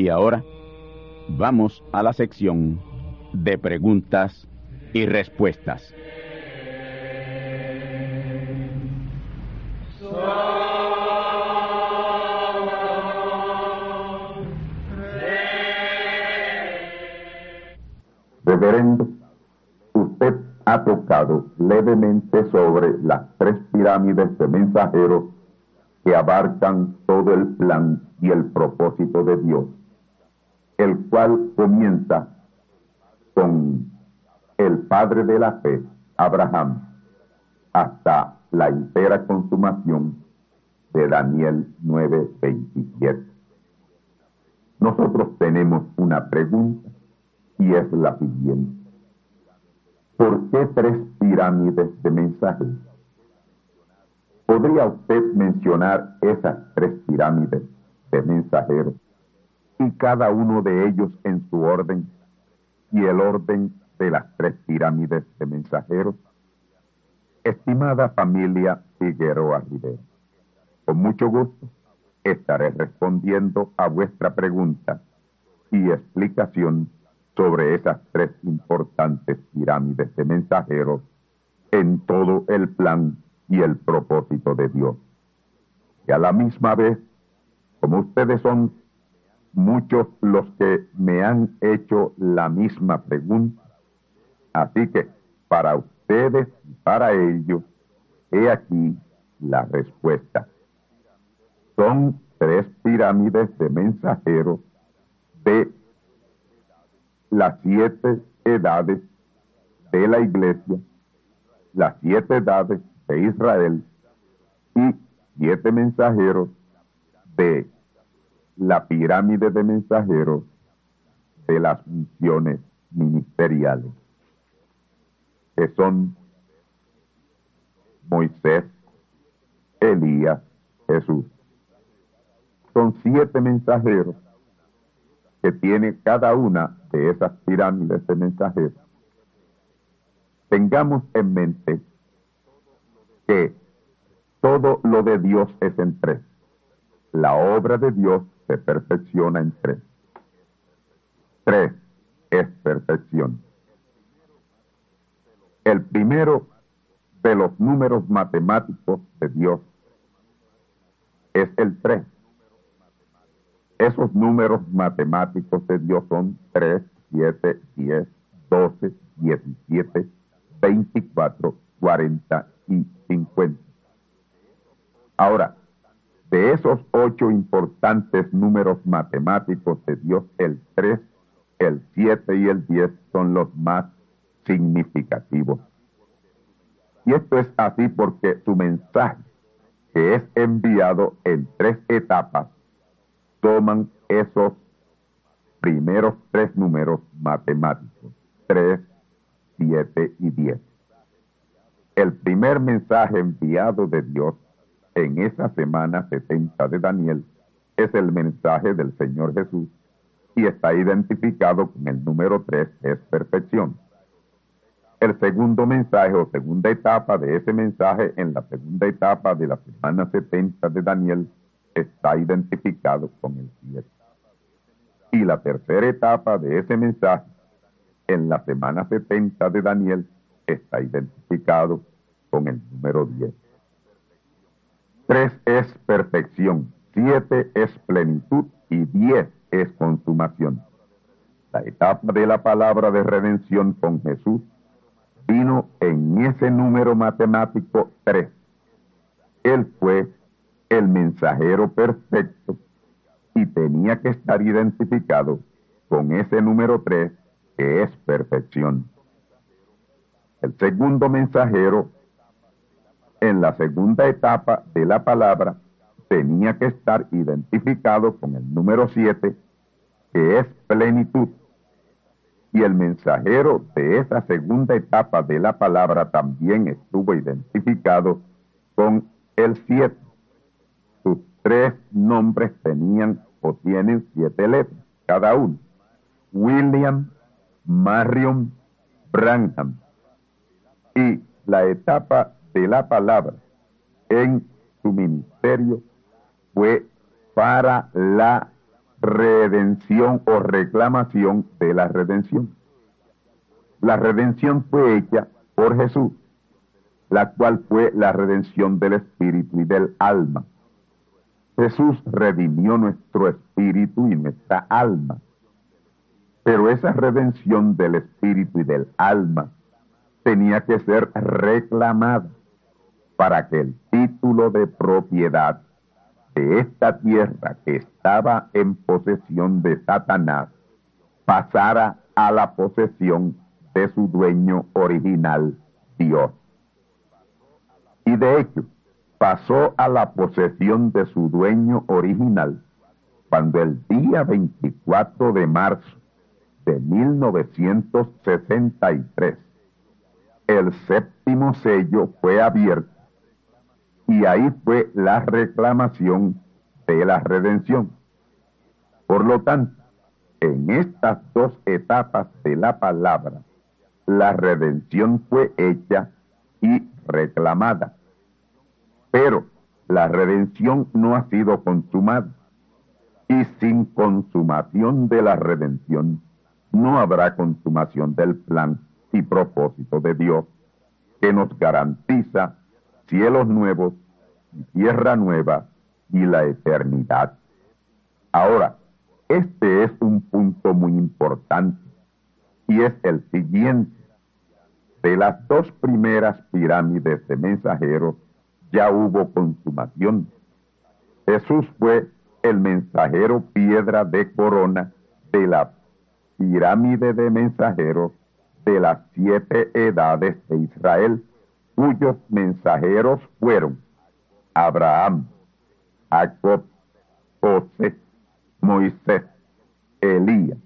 Y ahora vamos a la sección de preguntas y respuestas. Reverendo, usted ha tocado levemente sobre las tres pirámides de mensajeros que abarcan todo el plan y el propósito de Dios, el cual comienza con el padre de la fe, Abraham, hasta la entera consumación de Daniel 9:27. Nosotros tenemos una pregunta y es la siguiente. ¿Por qué tres pirámides de mensajes? ¿Podría usted mencionar esas tres pirámides de mensajeros y cada uno de ellos en su orden y el orden de las tres pirámides de mensajeros? Estimada familia Figueroa Rivera, con mucho gusto estaré respondiendo a vuestra pregunta y explicación sobre esas tres importantes pirámides de mensajeros en todo el plan y el propósito de Dios. Y a la misma vez, como ustedes son muchos los que me han hecho la misma pregunta, así que para ustedes y para ellos, he aquí la respuesta. Son tres pirámides de mensajeros de las siete edades de la iglesia, las siete edades de Israel y siete mensajeros de la pirámide de mensajeros de las misiones ministeriales, que son Moisés, Elías, Jesús. Son siete mensajeros que tiene cada una de esas pirámides de mensajeros. Tengamos en mente que todo lo de Dios es en tres. La obra de Dios se perfecciona en tres. Tres es perfección. El primero de los números matemáticos de Dios es el tres. Esos números matemáticos de Dios son 3, 7, 10, 12, 17, 24, 40 y 50. Ahora, de esos ocho importantes números matemáticos de Dios, el 3, el 7 y el 10 son los más significativos. Y esto es así porque su mensaje que es enviado en tres etapas, toman esos primeros tres números matemáticos, 3, 7 y 10. El primer mensaje enviado de Dios en esa semana 70 de Daniel es el mensaje del Señor Jesús y está identificado con el número 3, es perfección. El segundo mensaje o segunda etapa de ese mensaje en la segunda etapa de la semana 70 de Daniel está identificado con el 7. Y la tercera etapa de ese mensaje en la semana 70 de Daniel está identificado con el número 10. 3 es perfección, 7 es plenitud y 10 es consumación. La etapa de la palabra de redención con Jesús vino en ese número matemático 3. Él fue el mensajero perfecto y tenía que estar identificado con ese número 3 que es perfección. El segundo mensajero en la segunda etapa de la palabra tenía que estar identificado con el número 7, que es plenitud. Y el mensajero de esa segunda etapa de la palabra también estuvo identificado con el 7. Sus tres nombres tenían o tienen siete letras, cada uno. William, Marion, Branham. Y la etapa de la palabra en su ministerio fue para la redención o reclamación de la redención. La redención fue hecha por Jesús, la cual fue la redención del espíritu y del alma. Jesús redimió nuestro espíritu y nuestra alma. Pero esa redención del espíritu y del alma tenía que ser reclamada para que el título de propiedad de esta tierra que estaba en posesión de Satanás pasara a la posesión de su dueño original, Dios. Y de hecho, pasó a la posesión de su dueño original cuando el día 24 de marzo de 1963 el séptimo sello fue abierto y ahí fue la reclamación de la redención. Por lo tanto, en estas dos etapas de la palabra, la redención fue hecha y reclamada. Pero la redención no ha sido consumada. Y sin consumación de la redención, no habrá consumación del plan y propósito de Dios que nos garantiza cielos nuevos tierra nueva y la eternidad. Ahora, este es un punto muy importante y es el siguiente. De las dos primeras pirámides de mensajeros ya hubo consumación. Jesús fue el mensajero piedra de corona de la pirámide de mensajeros de las siete edades de Israel cuyos mensajeros fueron Abraham, Jacob, José, Moisés, Elías,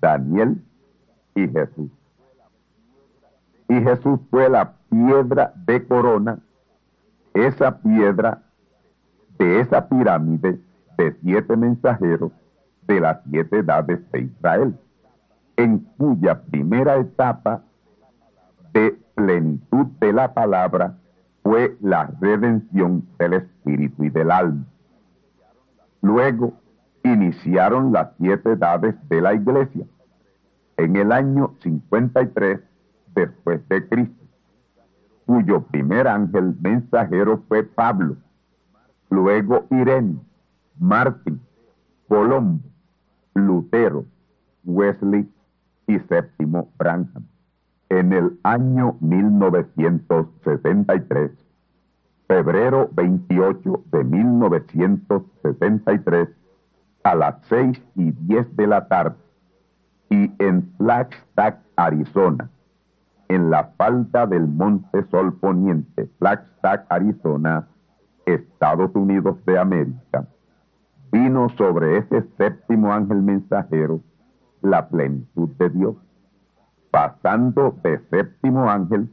Daniel y Jesús. Y Jesús fue la piedra de corona, esa piedra de esa pirámide de siete mensajeros de las siete edades de Israel, en cuya primera etapa de plenitud de la palabra fue la redención del espíritu y del alma. Luego iniciaron las siete edades de la iglesia en el año 53 después de Cristo, cuyo primer ángel mensajero fue Pablo, luego Irene, Martín, Colombo, Lutero, Wesley y séptimo Branham en el año 1963, febrero 28 de 1963, a las 6 y 10 de la tarde, y en Flagstaff, Arizona, en la falda del Monte Sol Poniente, Flagstaff, Arizona, Estados Unidos de América, vino sobre ese séptimo ángel mensajero la plenitud de Dios, pasando de séptimo ángel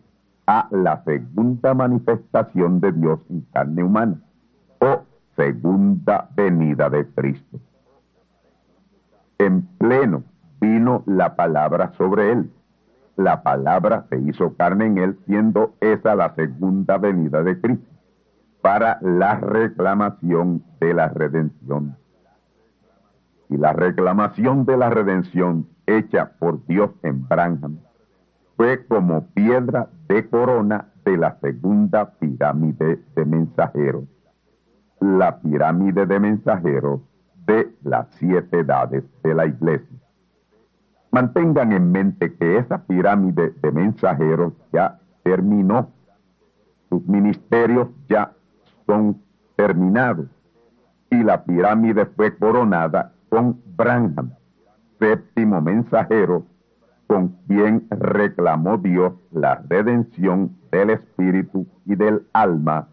a la segunda manifestación de Dios en carne humana, o segunda venida de Cristo. En pleno vino la palabra sobre él. La palabra se hizo carne en él, siendo esa la segunda venida de Cristo, para la reclamación de la redención. Y la reclamación de la redención hecha por Dios en Branham fue como piedra de corona de la segunda pirámide de mensajeros, la pirámide de mensajeros de las siete edades de la iglesia. Mantengan en mente que esa pirámide de mensajeros ya terminó. Sus ministerios ya son terminados. Y la pirámide fue coronada con Branham, séptimo mensajero, con quien reclamó Dios la redención del espíritu y del alma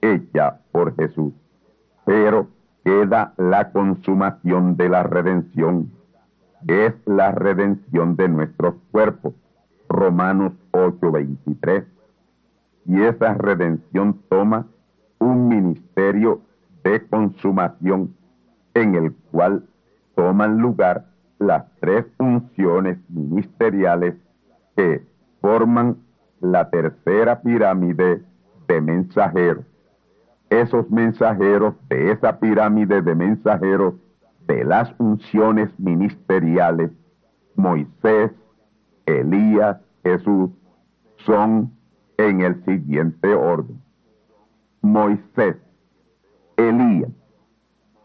hecha por Jesús. Pero queda la consumación de la redención, es la redención de nuestros cuerpos. Romanos 8:23. Y esa redención toma un ministerio de consumación en el cual toman lugar las tres funciones ministeriales que forman la tercera pirámide de mensajeros esos mensajeros de esa pirámide de mensajeros de las unciones ministeriales, Moisés, Elías, Jesús, son en el siguiente orden. Moisés, Elías,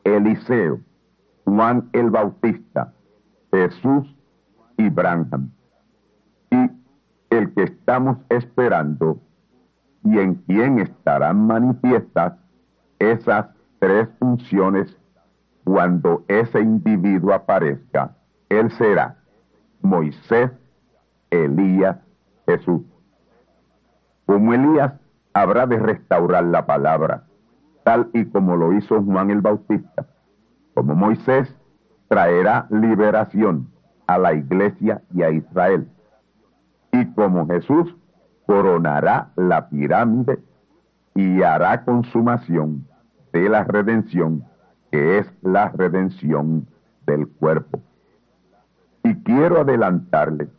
Eliseo, Juan el Bautista, Jesús y Branham. Y el que estamos esperando y en quien estarán manifiestas esas tres funciones cuando ese individuo aparezca. Él será Moisés, Elías, Jesús. Como Elías habrá de restaurar la palabra, tal y como lo hizo Juan el Bautista. Como Moisés traerá liberación a la iglesia y a Israel. Y como Jesús coronará la pirámide y hará consumación de la redención, que es la redención del cuerpo. Y quiero adelantarle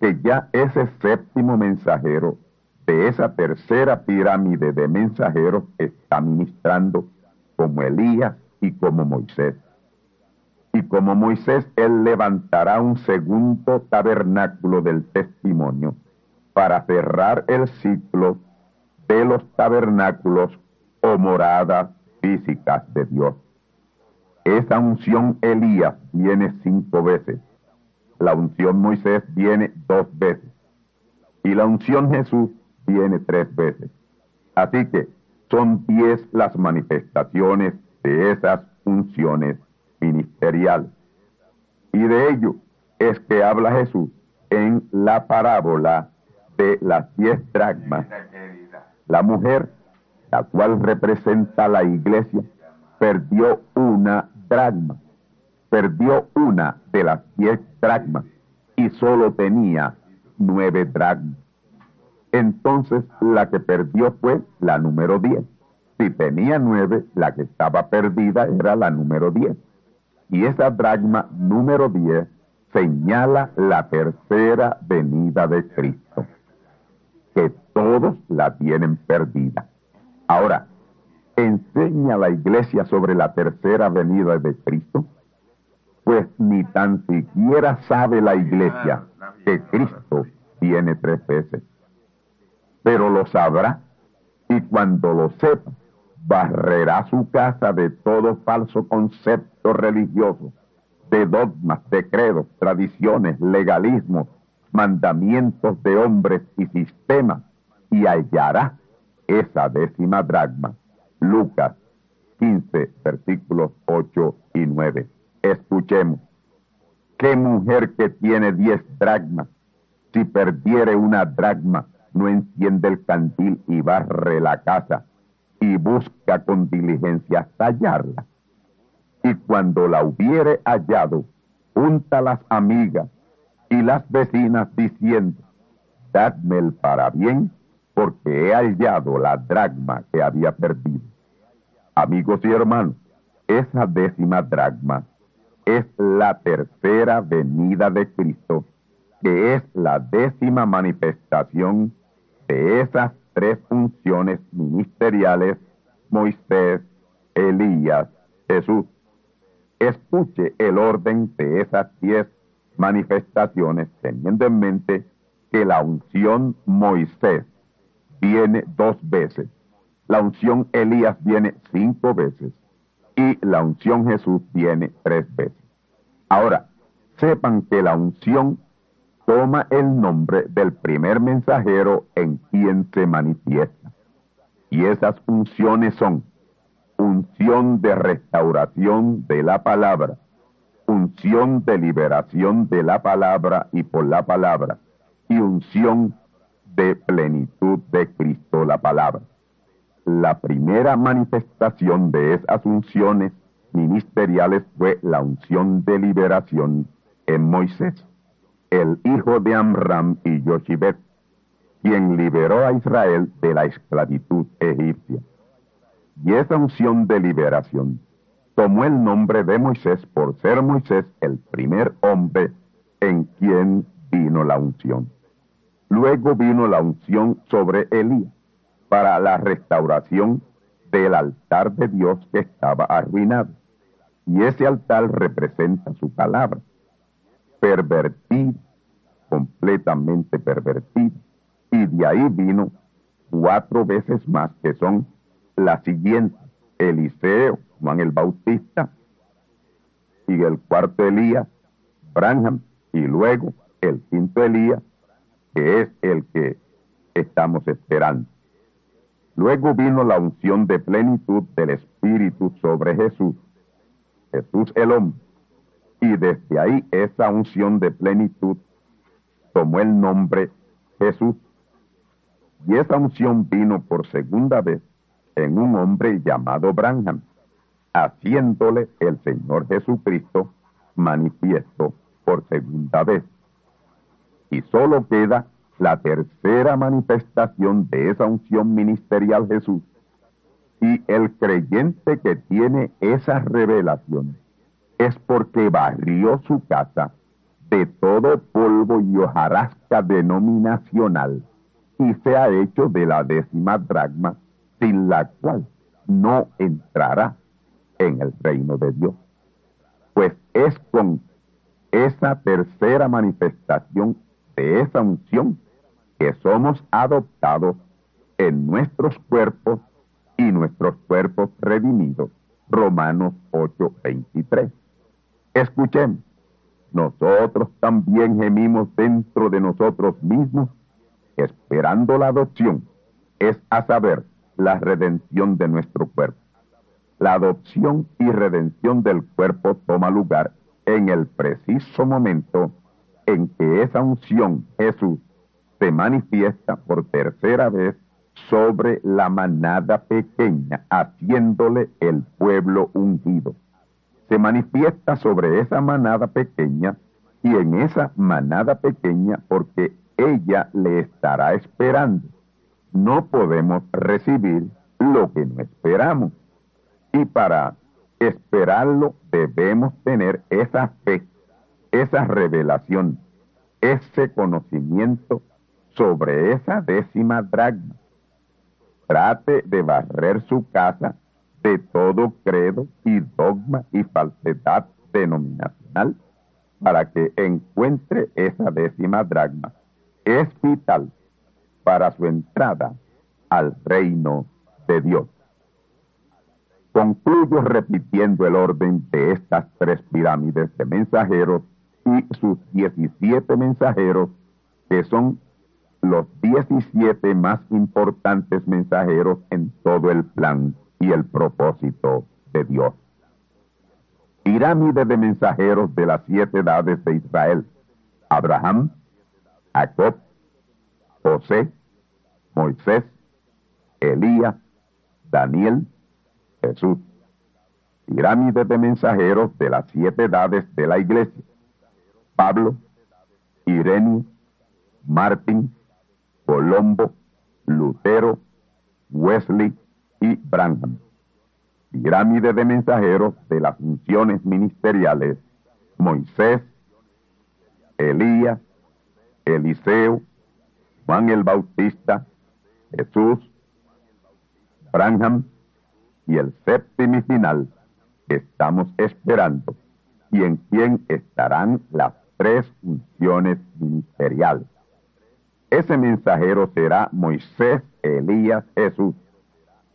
que ya ese séptimo mensajero de esa tercera pirámide de mensajeros está ministrando como Elías y como Moisés. Y como Moisés, él levantará un segundo tabernáculo del testimonio para cerrar el ciclo de los tabernáculos o moradas físicas de Dios. Esa unción Elías viene cinco veces, la unción Moisés viene dos veces y la unción Jesús viene tres veces. Así que son diez las manifestaciones de esas unciones ministeriales. Y de ello es que habla Jesús en la parábola de las diez dracmas. La mujer, la cual representa la iglesia, perdió una dracma, perdió una de las diez dracmas y solo tenía nueve dracmas. Entonces la que perdió fue la número diez. Si tenía nueve, la que estaba perdida era la número diez. Y esa dracma número diez señala la tercera venida de Cristo que todos la tienen perdida. Ahora, ¿enseña la iglesia sobre la tercera venida de Cristo? Pues ni tan siquiera sabe la iglesia que Cristo viene tres veces. Pero lo sabrá y cuando lo sepa, barrerá su casa de todo falso concepto religioso, de dogmas, de credos, tradiciones, legalismos, mandamientos de hombres y sistemas, y hallará esa décima dragma. Lucas 15, versículos 8 y 9. Escuchemos. ¿Qué mujer que tiene diez dragmas, si perdiere una dragma, no enciende el cantil y barre la casa, y busca con diligencia hallarla. Y cuando la hubiere hallado, junta las amigas y las vecinas diciendo, dadme el bien, porque he hallado la dragma que había perdido. Amigos y hermanos, esa décima dragma es la tercera venida de Cristo, que es la décima manifestación de esas tres funciones ministeriales, Moisés, Elías, Jesús. Escuche el orden de esas diez manifestaciones teniendo en mente que la unción Moisés viene dos veces, la unción Elías viene cinco veces y la unción Jesús viene tres veces. Ahora, sepan que la unción toma el nombre del primer mensajero en quien se manifiesta. Y esas unciones son unción de restauración de la palabra, unción de liberación de la palabra y por la palabra, y unción de plenitud de Cristo la palabra. La primera manifestación de esas unciones ministeriales fue la unción de liberación en Moisés, el hijo de Amram y Yoshibet, quien liberó a Israel de la esclavitud egipcia. Y esa unción de liberación tomó el nombre de Moisés por ser Moisés el primer hombre en quien vino la unción. Luego vino la unción sobre Elías para la restauración del altar de Dios que estaba arruinado. Y ese altar representa su palabra, pervertida, completamente pervertida. Y de ahí vino cuatro veces más, que son las siguientes. Eliseo, Juan el Bautista, y el cuarto Elías, Branham, y luego el quinto Elías, que es el que estamos esperando. Luego vino la unción de plenitud del Espíritu sobre Jesús, Jesús el hombre, y desde ahí esa unción de plenitud tomó el nombre Jesús. Y esa unción vino por segunda vez en un hombre llamado Branham, haciéndole el Señor Jesucristo manifiesto por segunda vez. Y solo queda la tercera manifestación de esa unción ministerial Jesús. Y el creyente que tiene esa revelación es porque barrió su casa de todo polvo y hojarasca denominacional y se ha hecho de la décima dragma sin la cual no entrará en el reino de Dios. Pues es con esa tercera manifestación de esa unción que somos adoptados en nuestros cuerpos y nuestros cuerpos redimidos. Romanos 8:23. Escuchemos, nosotros también gemimos dentro de nosotros mismos, esperando la adopción, es a saber, la redención de nuestro cuerpo. La adopción y redención del cuerpo toma lugar en el preciso momento en que esa unción, Jesús, se manifiesta por tercera vez sobre la manada pequeña, haciéndole el pueblo ungido. Se manifiesta sobre esa manada pequeña y en esa manada pequeña porque ella le estará esperando no podemos recibir lo que no esperamos. Y para esperarlo debemos tener esa fe, esa revelación, ese conocimiento sobre esa décima dragma. Trate de barrer su casa de todo credo y dogma y falsedad denominacional para que encuentre esa décima dragma. Es vital para su entrada al reino de Dios. Concluyo repitiendo el orden de estas tres pirámides de mensajeros y sus 17 mensajeros, que son los 17 más importantes mensajeros en todo el plan y el propósito de Dios. Pirámide de mensajeros de las siete edades de Israel. Abraham, Jacob, José, Moisés, Elías, Daniel, Jesús. Pirámide de mensajeros de las siete edades de la iglesia. Pablo, Irenio, Martín, Colombo, Lutero, Wesley y Branham. Pirámide de mensajeros de las funciones ministeriales. Moisés, Elías, Eliseo, Juan el Bautista, Jesús, Branham y el séptimo y final estamos esperando y en quien estarán las tres funciones ministeriales. Ese mensajero será Moisés, Elías, Jesús,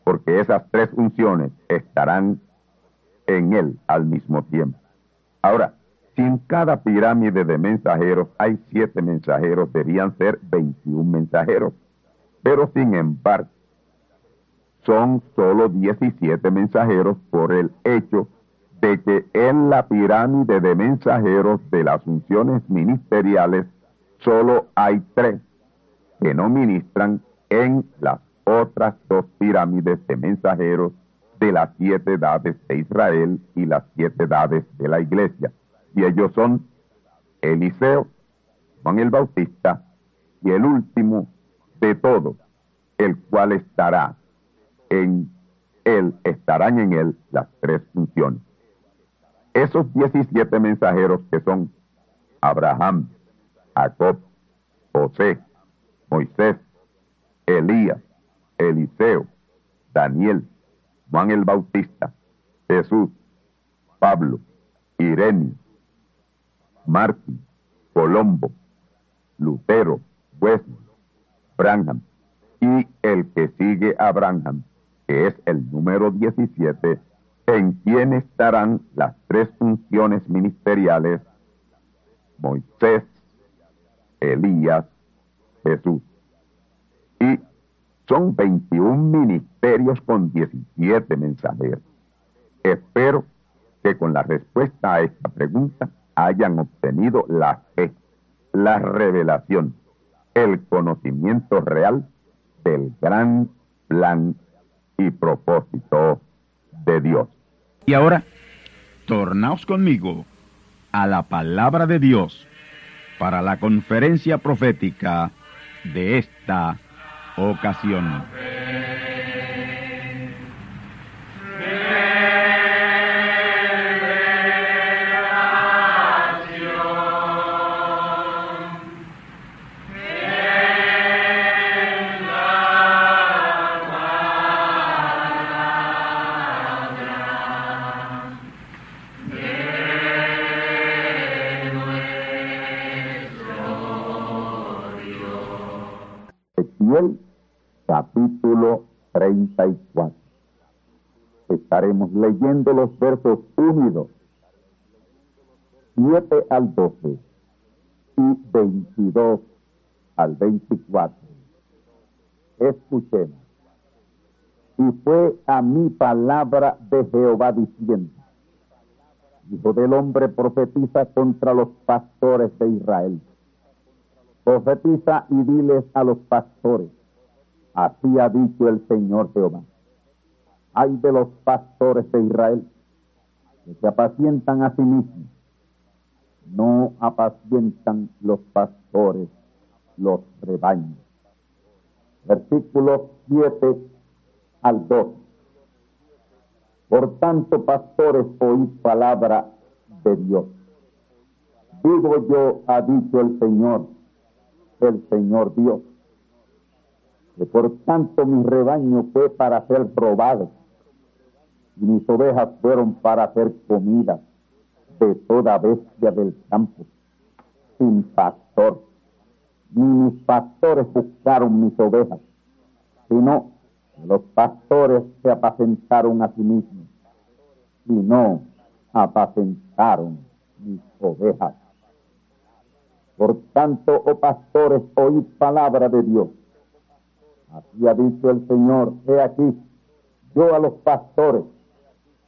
porque esas tres funciones estarán en él al mismo tiempo. Ahora, si en cada pirámide de mensajeros hay siete mensajeros, debían ser 21 mensajeros. Pero sin embargo, son solo 17 mensajeros por el hecho de que en la pirámide de mensajeros de las funciones ministeriales solo hay tres que no ministran en las otras dos pirámides de mensajeros de las siete edades de Israel y las siete edades de la iglesia. Y ellos son Eliseo, Juan el Bautista y el último de todos, el cual estará en él, estarán en él las tres funciones. Esos 17 mensajeros que son Abraham, Jacob, José, Moisés, Elías, Eliseo, Daniel, Juan el Bautista, Jesús, Pablo, Irenio, Martín, Colombo, Lutero, Wesley, Branham y el que sigue a Branham, que es el número 17, en quien estarán las tres funciones ministeriales, Moisés, Elías, Jesús. Son 21 ministerios con 17 mensajeros. Espero que con la respuesta a esta pregunta hayan obtenido la fe, la revelación, el conocimiento real del gran plan y propósito de Dios. Y ahora, tornaos conmigo a la palabra de Dios para la conferencia profética de esta ocasión. Versos 1 y 2, 7 al 12 y 22 al 24. Escuchemos. Y fue a mi palabra de Jehová diciendo, Hijo del hombre profetiza contra los pastores de Israel Profetiza y diles a los pastores, así ha dicho el Señor Jehová. Hay de los pastores de Israel que se apacientan a sí mismos, no apacientan los pastores los rebaños. Versículo 7 al 2. Por tanto, pastores, oíd palabra de Dios. Digo yo, ha dicho el Señor, el Señor Dios. Que por tanto mi rebaño fue para ser robado y mis ovejas fueron para hacer comida de toda bestia del campo, sin pastor. Ni mis pastores buscaron mis ovejas, sino los pastores se apacentaron a sí mismos y no apacentaron mis ovejas. Por tanto, oh pastores, oíd palabra de Dios. Así ha dicho el Señor, he aquí, yo a los pastores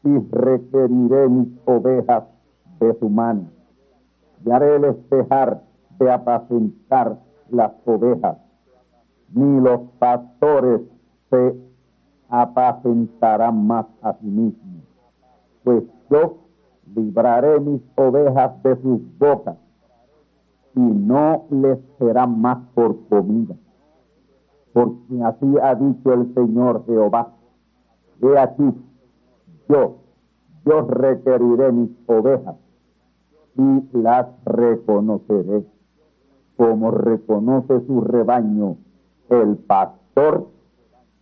y requeriré mis ovejas de su mano. Y haré dejar de apacentar las ovejas. Ni los pastores se apacentarán más a sí mismos, pues yo libraré mis ovejas de sus bocas y no les será más por comida. Porque así ha dicho el Señor Jehová. He aquí, yo, yo requeriré mis ovejas y las reconoceré, como reconoce su rebaño el pastor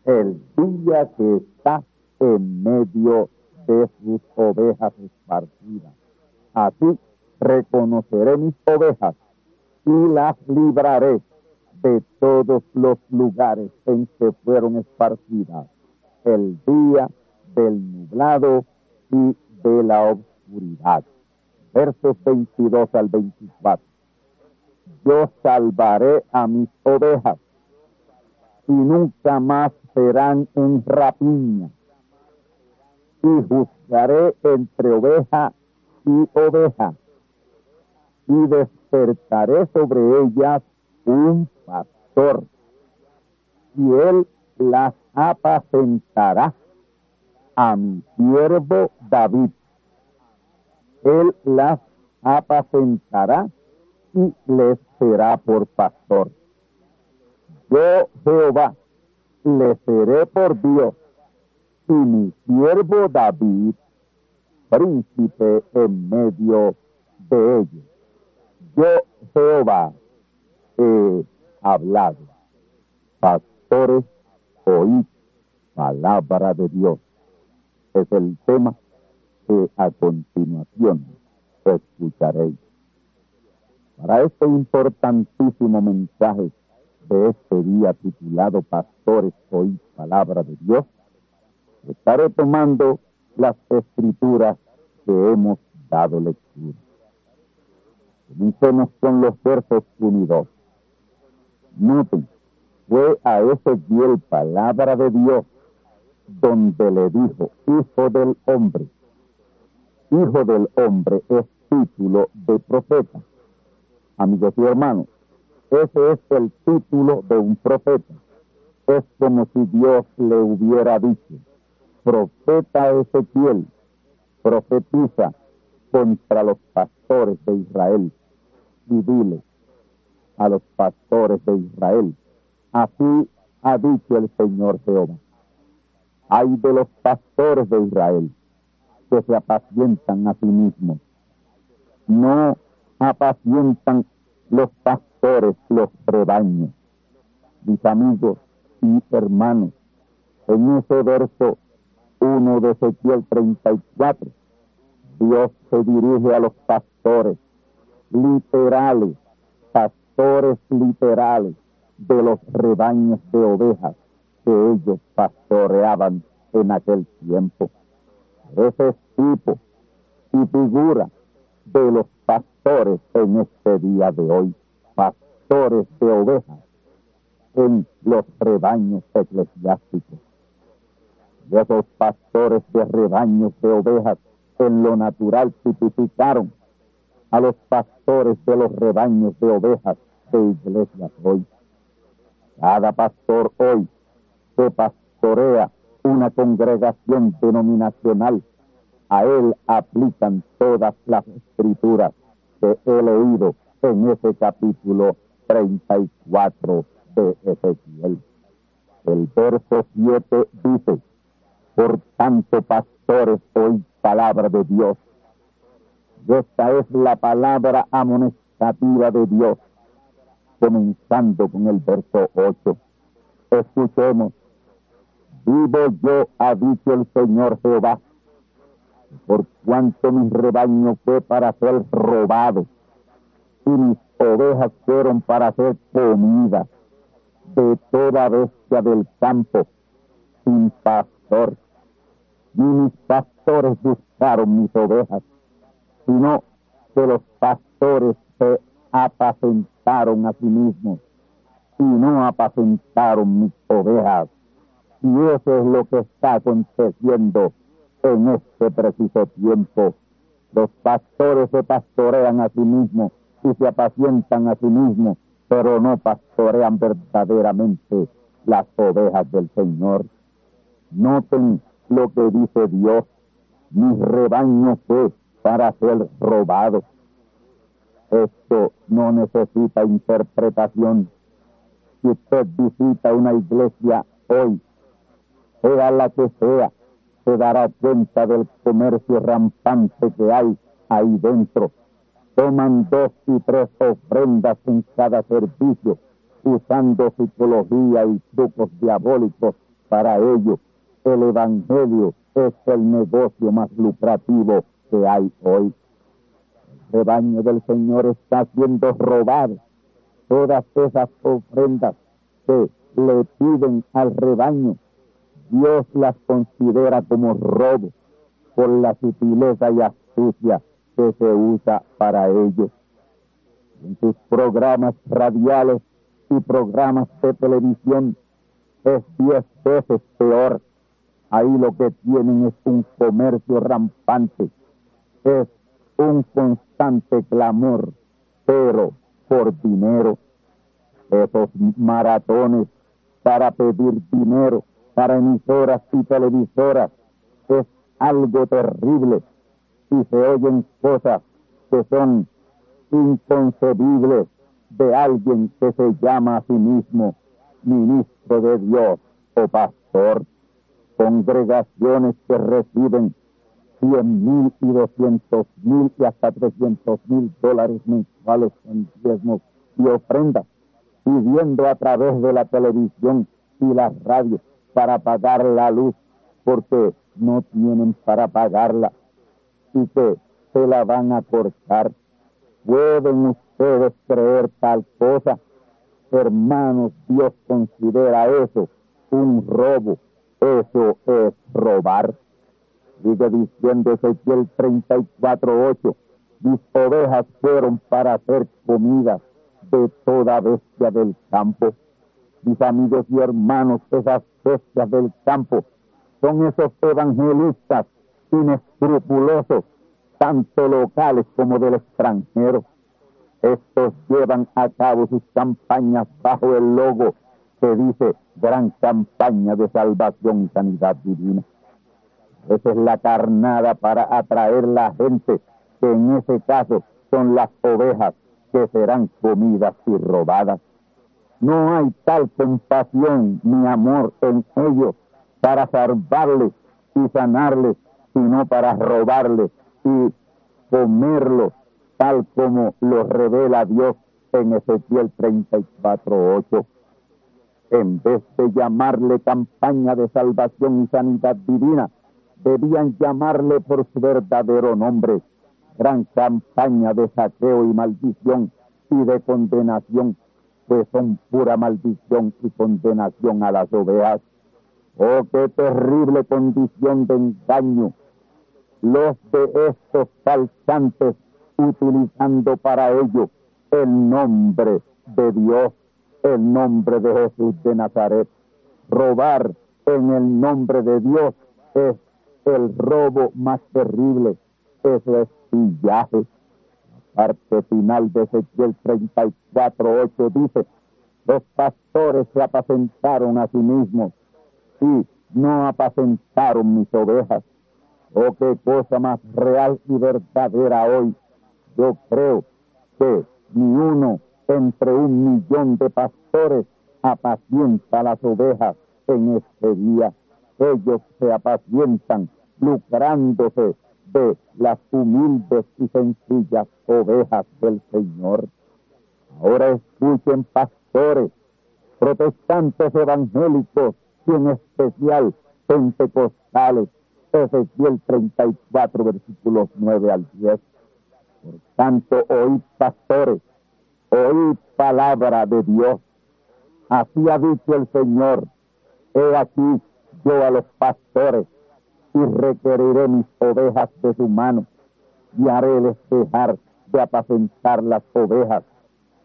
el día que está en medio de sus ovejas esparcidas. Así reconoceré mis ovejas y las libraré de todos los lugares en que fueron esparcidas el día del nublado y de la oscuridad. Versos 22 al 24. Yo salvaré a mis ovejas y nunca más serán en rapiña. Y juzgaré entre oveja y oveja y despertaré sobre ellas un pastor, y él las apacentará a mi siervo David. Él las apacentará y les será por pastor. Yo, Jehová, le seré por Dios, y mi siervo David, príncipe en medio de ellos yo Jehová he hablado. Pastores, oíd palabra de Dios. Es el tema que a continuación escucharéis. Para este importantísimo mensaje de este día titulado Pastores, oíd palabra de Dios, estaré tomando las escrituras que hemos dado lectura. Comencemos con los versos 1 y 2. Noten, fue a ese fiel palabra de Dios donde le dijo, hijo del hombre. Hijo del hombre es título de profeta. Amigos y hermanos, ese es el título de un profeta. Es como si Dios le hubiera dicho, profeta Ezequiel, profetiza contra los pastores de Israel y dile a los pastores de Israel, así ha dicho el Señor Jehová. Hay de los pastores de Israel que se apacientan a sí mismos. No apacientan los pastores los rebaños. Mis amigos y hermanos, en ese verso 1 de Ezequiel 34, Dios se dirige a los pastores literales, pastores literales de los rebaños de ovejas que ellos pastoreaban en aquel tiempo. Ese es tipo y figura de los pastores en este día de hoy, pastores de ovejas en los rebaños eclesiásticos. Y esos pastores de rebaños de ovejas en lo natural tipificaron a los pastores de los rebaños de ovejas de iglesias hoy. Cada pastor hoy que pastorea una congregación denominacional, a él aplican todas las escrituras que he leído en ese capítulo 34 de Ezequiel. El verso 7 dice, por tanto, pastores, hoy palabra de Dios. esta es la palabra amonestativa de Dios, comenzando con el verso 8. Escuchemos. Vivo yo, ha dicho el Señor Jehová, por cuanto mi rebaño fue para ser robado y mis ovejas fueron para ser comidas de toda bestia del campo sin pastor ni mis pastores buscaron mis ovejas, sino que los pastores se apacentaron a sí mismos y no apacentaron mis ovejas. Y eso es lo que está aconteciendo en este preciso tiempo. Los pastores se pastorean a sí mismos y se apacientan a sí mismos, pero no pastorean verdaderamente las ovejas del Señor. Noten lo que dice Dios. Mi rebaño fue para ser robado. Esto no necesita interpretación. Si usted visita una iglesia hoy, sea la que sea, se dará cuenta del comercio rampante que hay ahí dentro. Toman dos y tres ofrendas en cada servicio, usando psicología y trucos diabólicos para ello. El Evangelio es el negocio más lucrativo que hay hoy. El rebaño del Señor está siendo robado. Todas esas ofrendas que le piden al rebaño Dios las considera como robo por la sutileza y astucia que se usa para ellos. En sus programas radiales y programas de televisión es diez veces peor. Ahí lo que tienen es un comercio rampante, es un constante clamor, pero por dinero. Esos maratones para pedir dinero para emisoras y televisoras es algo terrible y se oyen cosas que son inconcebibles de alguien que se llama a sí mismo ministro de Dios o pastor. Congregaciones que reciben cien mil y doscientos mil y hasta trescientos mil dólares mensuales en diezmos y ofrendas, pidiendo a través de la televisión y las radios para pagar la luz porque no tienen para pagarla y que se la van a cortar. ¿Pueden ustedes creer tal cosa? Hermanos, Dios considera eso un robo. Eso es robar. Sigue diciendo Ezequiel 34.8, mis ovejas fueron para hacer comida de toda bestia del campo mis amigos y hermanos, esas del campo, son esos evangelistas inescrupulosos, tanto locales como del extranjero. Estos llevan a cabo sus campañas bajo el logo que dice Gran Campaña de Salvación y Sanidad Divina. Esa es la carnada para atraer la gente, que en ese caso son las ovejas que serán comidas y robadas. No hay tal compasión ni amor en ellos para salvarles y sanarles, sino para robarles y comerlos, tal como lo revela Dios en Ezequiel 34.8. En vez de llamarle campaña de salvación y sanidad divina, debían llamarle por su verdadero nombre, gran campaña de saqueo y maldición y de condenación pues son pura maldición y condenación a las ovejas. Oh, qué terrible condición de engaño los de estos falsantes utilizando para ello el nombre de Dios, el nombre de Jesús de Nazaret. Robar en el nombre de Dios es el robo más terrible, eso es pillaje parte final de Ezequiel 34.8 dice, los pastores se apacentaron a sí mismos y no apacentaron mis ovejas. Oh, qué cosa más real y verdadera hoy. Yo creo que ni uno entre un millón de pastores apacienta las ovejas en este día. Ellos se apacientan lucrándose las humildes y sencillas ovejas del Señor. Ahora escuchen pastores, protestantes evangélicos y en especial pentecostales. Ezequiel 34, versículos 9 al 10. Por tanto, oíd pastores, oíd palabra de Dios. Así ha dicho el Señor. He aquí yo a los pastores y requeriré mis ovejas de su mano y haré dejar de apacentar las ovejas.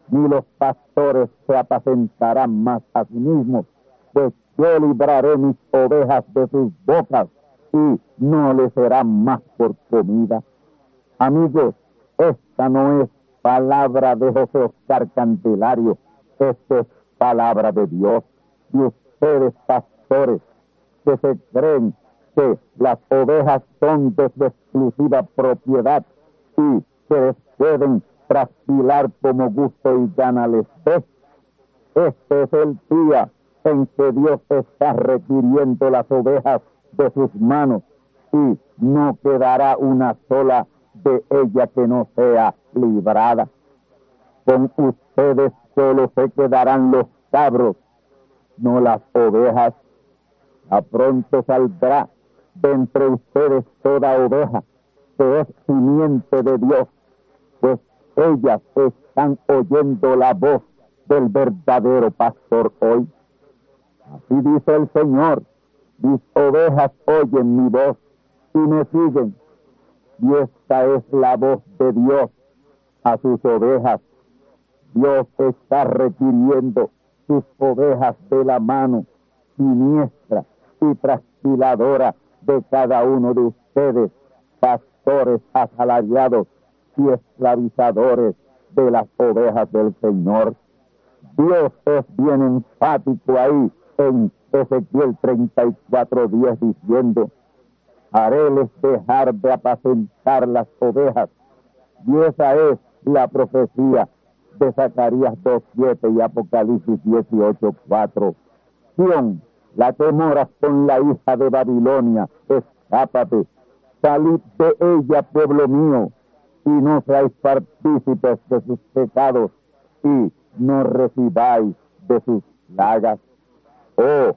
Ni los pastores se apacentarán más a sí mismos, pues yo libraré mis ovejas de sus bocas y no les serán más por comida. Amigos, esta no es palabra de José Oscar Candelario, esta es palabra de Dios. Y ustedes, pastores, que se creen las ovejas son de su exclusiva propiedad y les pueden trasquilar como gusto y gana les dé. Este es el día en que Dios está requiriendo las ovejas de sus manos y no quedará una sola de ella que no sea librada. Con ustedes solo se quedarán los cabros, no las ovejas. A pronto saldrá de entre ustedes toda oveja que es simiente de Dios, pues ellas están oyendo la voz del verdadero pastor hoy. Así dice el Señor, mis ovejas oyen mi voz y me siguen. Y esta es la voz de Dios a sus ovejas. Dios está requiriendo sus ovejas de la mano siniestra y trasquiladora de cada uno de ustedes, pastores asalariados y esclavizadores de las ovejas del Señor. Dios es bien enfático ahí en Ezequiel 34, 10 diciendo, haréles dejar de apacentar las ovejas. Y esa es la profecía de Zacarías 2.7 y Apocalipsis 18.4. Sion, la que moras con la hija de Babilonia, escápate, salid de ella, pueblo mío, y no seáis partícipes de sus pecados, y no recibáis de sus plagas. Oh,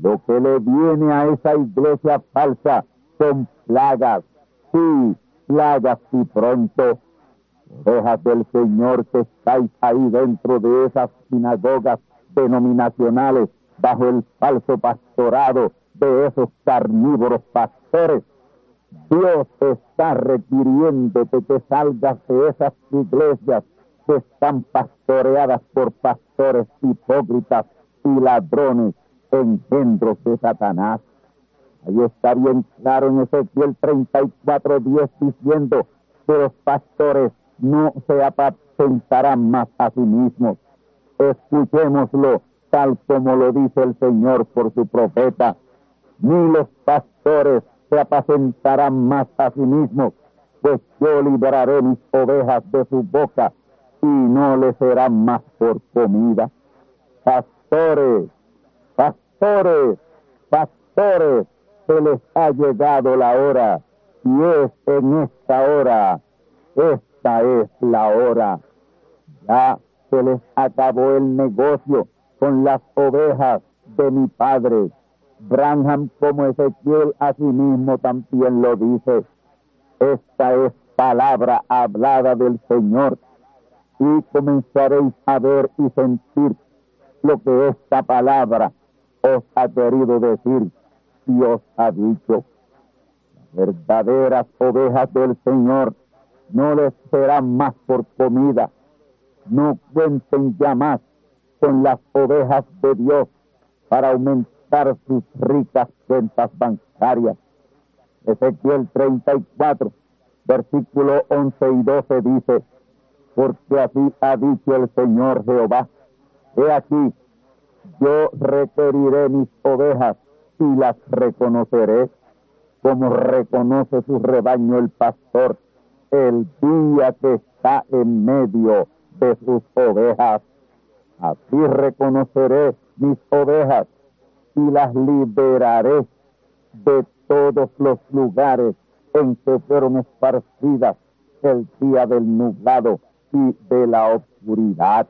lo que le viene a esa iglesia falsa son plagas, sí, plagas y pronto. Ovejas del Señor que estáis ahí dentro de esas sinagogas denominacionales bajo el falso pastorado de esos carnívoros pastores. Dios está requiriéndote que salgas de esas iglesias que están pastoreadas por pastores hipócritas y ladrones, engendros de Satanás. Ahí está bien claro en Ezequiel 34, 10 diciendo que los pastores no se apacentarán más a sí mismos. Escuchémoslo tal como lo dice el Señor por su profeta. Ni los pastores se apacentarán más a sí mismos, pues yo libraré mis ovejas de su boca y no les serán más por comida. Pastores, pastores, pastores, se les ha llegado la hora y es en esta hora, esta es la hora. Ya se les acabó el negocio con las ovejas de mi padre. Branham como Ezequiel asimismo también lo dice. Esta es palabra hablada del Señor y comenzaréis a ver y sentir lo que esta palabra os ha querido decir y os ha dicho. verdaderas ovejas del Señor no les serán más por comida. No cuenten ya más con las ovejas de Dios para aumentar sus ricas ventas bancarias. Ezequiel 34, versículo 11 y 12 dice, porque así ha dicho el Señor Jehová, he aquí, yo requeriré mis ovejas y las reconoceré, como reconoce su rebaño el pastor, el día que está en medio de sus ovejas. Así reconoceré mis ovejas y las liberaré de todos los lugares en que fueron esparcidas el día del nublado y de la oscuridad.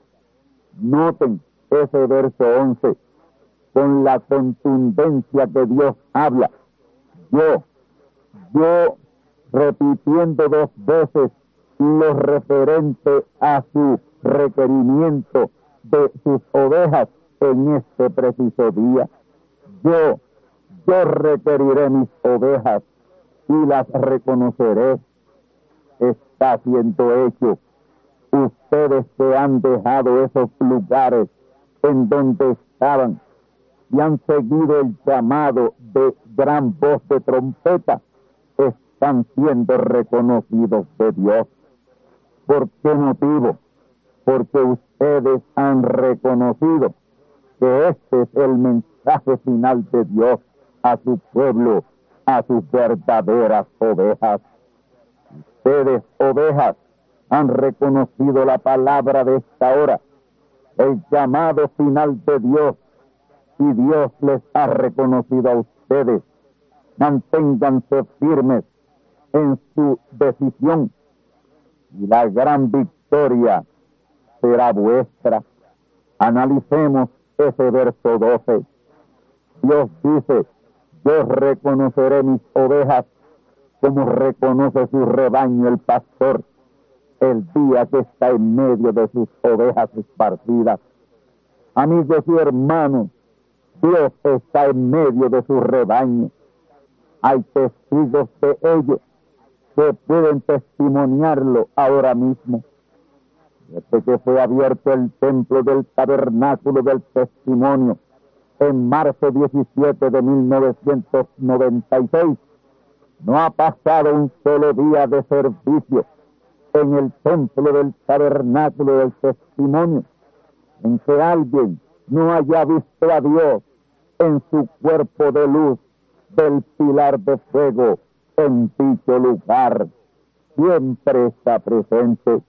Noten ese verso 11 con la contundencia que Dios habla. Yo, yo repitiendo dos veces lo referente a su requerimiento de sus ovejas en este preciso día. Yo, yo requeriré mis ovejas y las reconoceré. Está siendo hecho. Ustedes se han dejado esos lugares en donde estaban y han seguido el llamado de gran voz de trompeta, están siendo reconocidos de Dios. ¿Por qué motivo? Porque ustedes han reconocido que este es el mensaje final de Dios a su pueblo, a sus verdaderas ovejas. Ustedes, ovejas, han reconocido la palabra de esta hora, el llamado final de Dios, y Dios les ha reconocido a ustedes. Manténganse firmes en su decisión y la gran victoria será vuestra. Analicemos ese verso 12. Dios dice, yo reconoceré mis ovejas como reconoce su rebaño el pastor el día que está en medio de sus ovejas esparcidas. Amigos y hermanos, Dios está en medio de su rebaño. Hay testigos de ello que pueden testimoniarlo ahora mismo. Desde que fue abierto el templo del tabernáculo del testimonio en marzo 17 de 1996, no ha pasado un solo día de servicio en el templo del tabernáculo del testimonio en que alguien no haya visto a Dios en su cuerpo de luz del pilar de fuego en dicho lugar. Siempre está presente.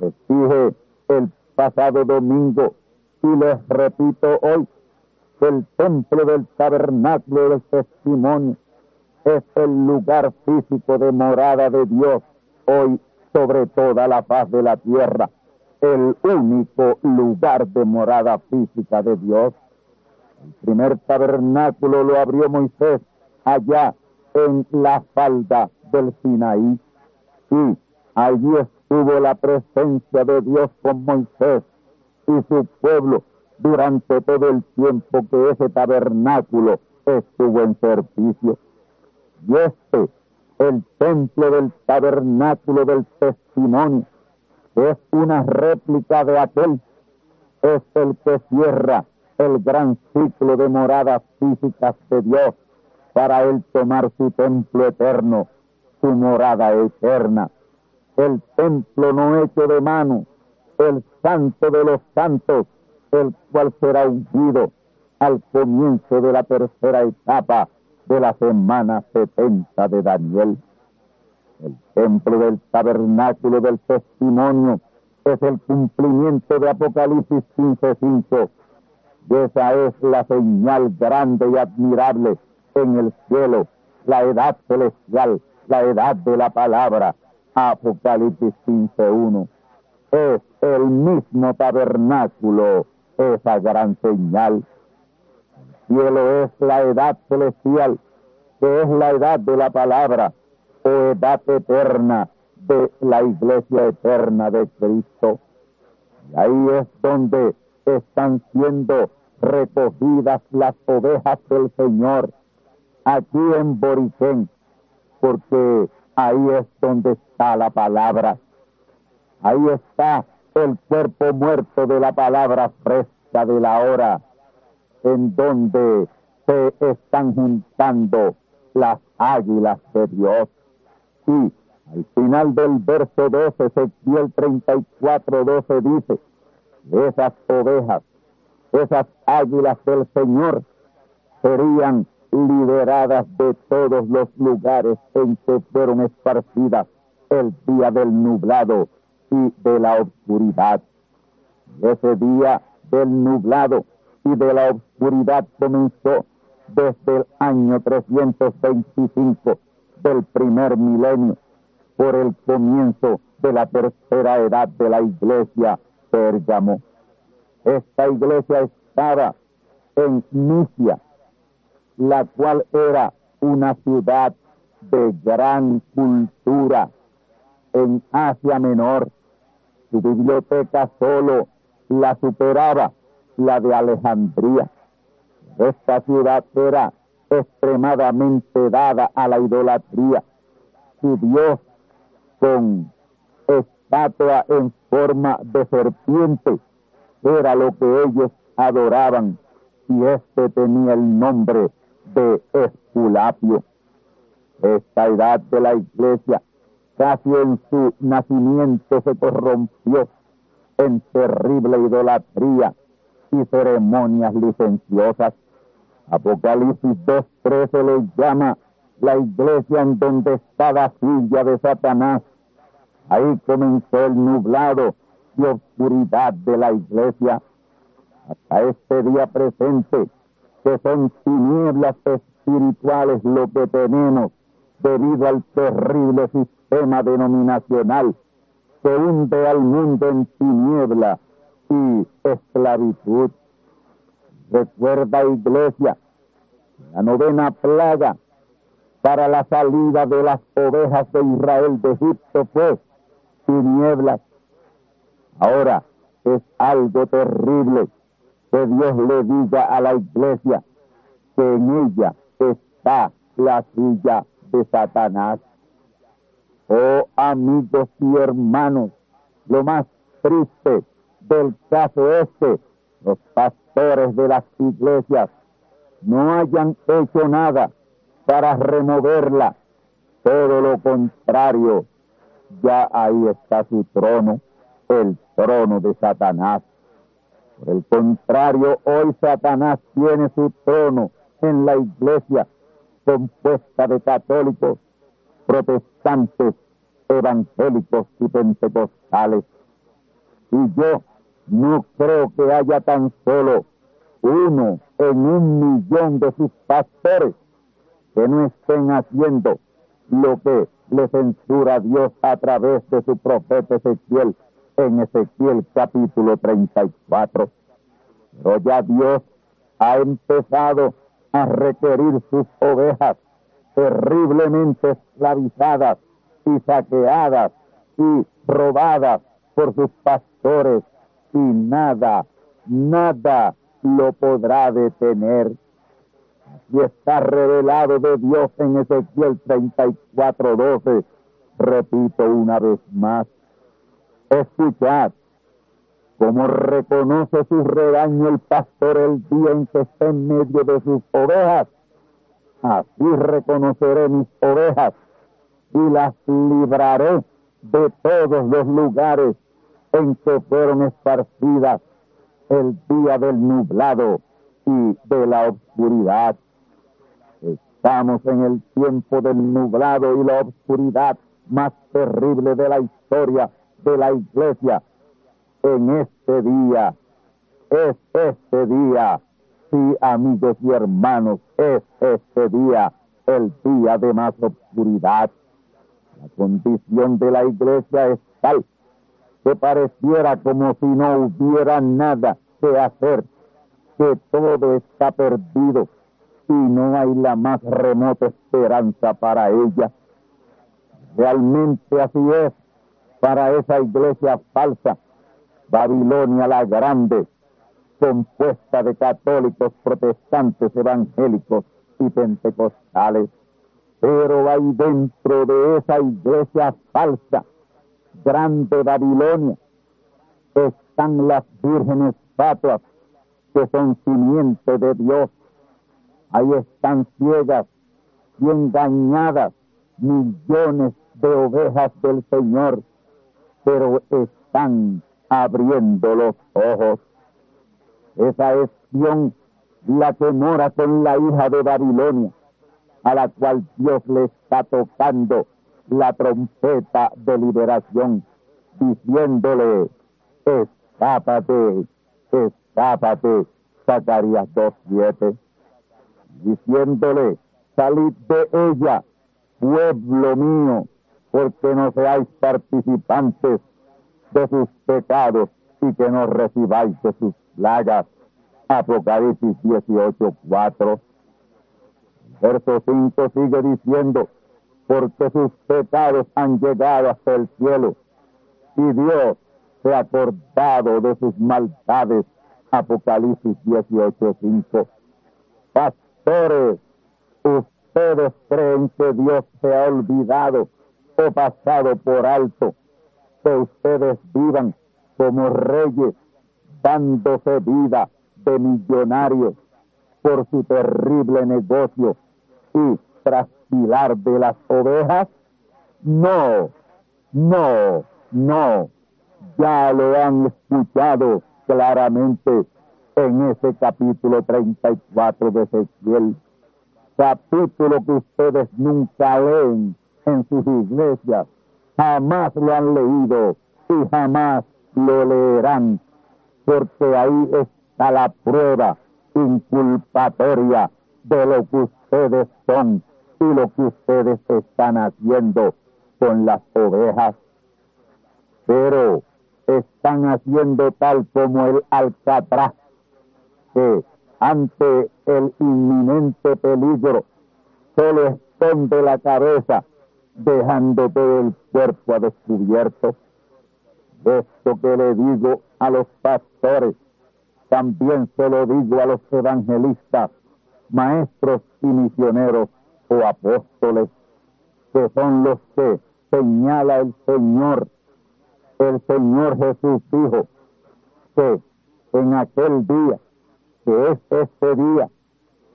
Les dije el pasado domingo y les repito hoy que el templo del tabernáculo del testimonio es el lugar físico de morada de Dios hoy sobre toda la faz de la tierra, el único lugar de morada física de Dios. El primer tabernáculo lo abrió Moisés allá en la falda del Sinaí. Y allí estuvo la presencia de Dios con Moisés y su pueblo durante todo el tiempo que ese tabernáculo estuvo en servicio. Y este, el templo del tabernáculo del testimonio, es una réplica de aquel, es el que cierra el gran ciclo de moradas físicas de Dios para él tomar su templo eterno, su morada eterna. El templo no hecho de mano, el santo de los santos, el cual será ungido al comienzo de la tercera etapa de la semana 70 de Daniel. El templo del tabernáculo del testimonio es el cumplimiento de Apocalipsis 15:5. Y esa es la señal grande y admirable en el cielo, la edad celestial, la edad de la palabra. Apocalipsis 15:1. Es el mismo tabernáculo, esa gran señal. El cielo es la edad celestial, que es la edad de la palabra, o edad eterna de la iglesia eterna de Cristo. Y ahí es donde están siendo recogidas las ovejas del Señor, aquí en Boriquén, porque ahí es donde está la palabra. Ahí está el cuerpo muerto de la palabra fresca de la hora, en donde se están juntando las águilas de Dios. Y al final del verso 12, Ezequiel 34, 12 dice, esas ovejas, esas águilas del Señor serían liberadas de todos los lugares en que fueron esparcidas el día del nublado y de la oscuridad. Ese día del nublado y de la oscuridad comenzó desde el año 325 del primer milenio por el comienzo de la tercera edad de la iglesia Pérgamo. Esta iglesia estaba en Misia, la cual era una ciudad de gran cultura en Asia Menor. Su biblioteca solo la superaba la de Alejandría. Esta ciudad era extremadamente dada a la idolatría. Su Dios con estatua en forma de serpiente era lo que ellos adoraban y este tenía el nombre de Esculapio. Esta edad de la iglesia casi en su nacimiento se corrompió en terrible idolatría y ceremonias licenciosas. Apocalipsis 2.13 le llama la iglesia en donde está la silla de Satanás. Ahí comenzó el nublado y oscuridad de la iglesia hasta este día presente, que son tinieblas espirituales lo que tenemos debido al terrible sistema denominacional que hunde al mundo en tiniebla y esclavitud. Recuerda, iglesia, la novena plaga para la salida de las ovejas de Israel de Egipto fue tinieblas. Ahora es algo terrible que Dios le diga a la iglesia que en ella está la silla de Satanás. Oh amigos y hermanos, lo más triste del caso este, los pastores de las iglesias no hayan hecho nada para removerla. Todo lo contrario, ya ahí está su trono, el trono de Satanás. Por el contrario, hoy Satanás tiene su trono en la iglesia compuesta de católicos, protestantes, evangélicos y pentecostales. Y yo no creo que haya tan solo uno en un millón de sus pastores que no estén haciendo lo que le censura Dios a través de su profeta Ezequiel en Ezequiel capítulo 34. Pero ya Dios ha empezado a requerir sus ovejas terriblemente esclavizadas y saqueadas y robadas por sus pastores y nada, nada lo podrá detener. Y está revelado de Dios en Ezequiel 34, 12. Repito una vez más. Escuchad cómo reconoce su rebaño el pastor el día en que está en medio de sus ovejas. Así reconoceré mis ovejas y las libraré de todos los lugares en que fueron esparcidas el día del nublado y de la oscuridad. Estamos en el tiempo del nublado y la oscuridad más terrible de la historia de la iglesia. En este día, es este día, sí amigos y hermanos, es este día el día de más oscuridad. La condición de la iglesia es tal que pareciera como si no hubiera nada que hacer, que todo está perdido y no hay la más remota esperanza para ella. Realmente así es para esa iglesia falsa, Babilonia la Grande, compuesta de católicos, protestantes, evangélicos y pentecostales. Pero ahí dentro de esa iglesia falsa, grande Babilonia, están las vírgenes fatuas que son simiente de Dios. Ahí están ciegas y engañadas millones de ovejas del Señor, pero están abriendo los ojos. Esa es Sion, la que mora con la hija de Babilonia, a la cual Dios le está tocando la trompeta de liberación, diciéndole, escápate, escápate, Zacarías 2.7, diciéndole, salid de ella, pueblo mío, porque no seáis participantes de sus pecados y que no recibáis de sus plagas. Apocalipsis 18.4. Verso 5 sigue diciendo, porque sus pecados han llegado hasta el cielo y Dios se ha acordado de sus maldades. Apocalipsis 18:5. Pastores, ustedes creen que Dios se ha olvidado pasado por alto, que ustedes vivan como reyes, dándose vida de millonarios por su terrible negocio y trasquilar de las ovejas? No, no, no. Ya lo han escuchado claramente en ese capítulo 34 de Ezequiel, capítulo que ustedes nunca leen en sus iglesias, jamás lo han leído y jamás lo leerán, porque ahí está la prueba inculpatoria de lo que ustedes son y lo que ustedes están haciendo con las ovejas. Pero están haciendo tal como el alcatraz que ante el inminente peligro solo esconde la cabeza dejando todo el cuerpo a descubierto. Esto que le digo a los pastores, también se lo digo a los evangelistas, maestros y misioneros o apóstoles, que son los que señala el Señor. El Señor Jesús dijo que en aquel día, que es este día,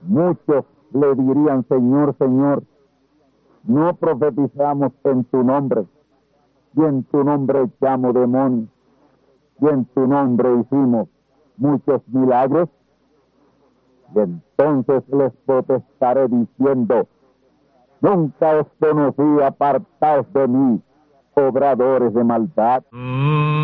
muchos le dirían, Señor, Señor, no profetizamos en tu nombre, y en tu nombre echamos demonios, y en tu nombre hicimos muchos milagros. Y entonces les protestaré diciendo, nunca os conocí apartados de mí, obradores de maldad. Y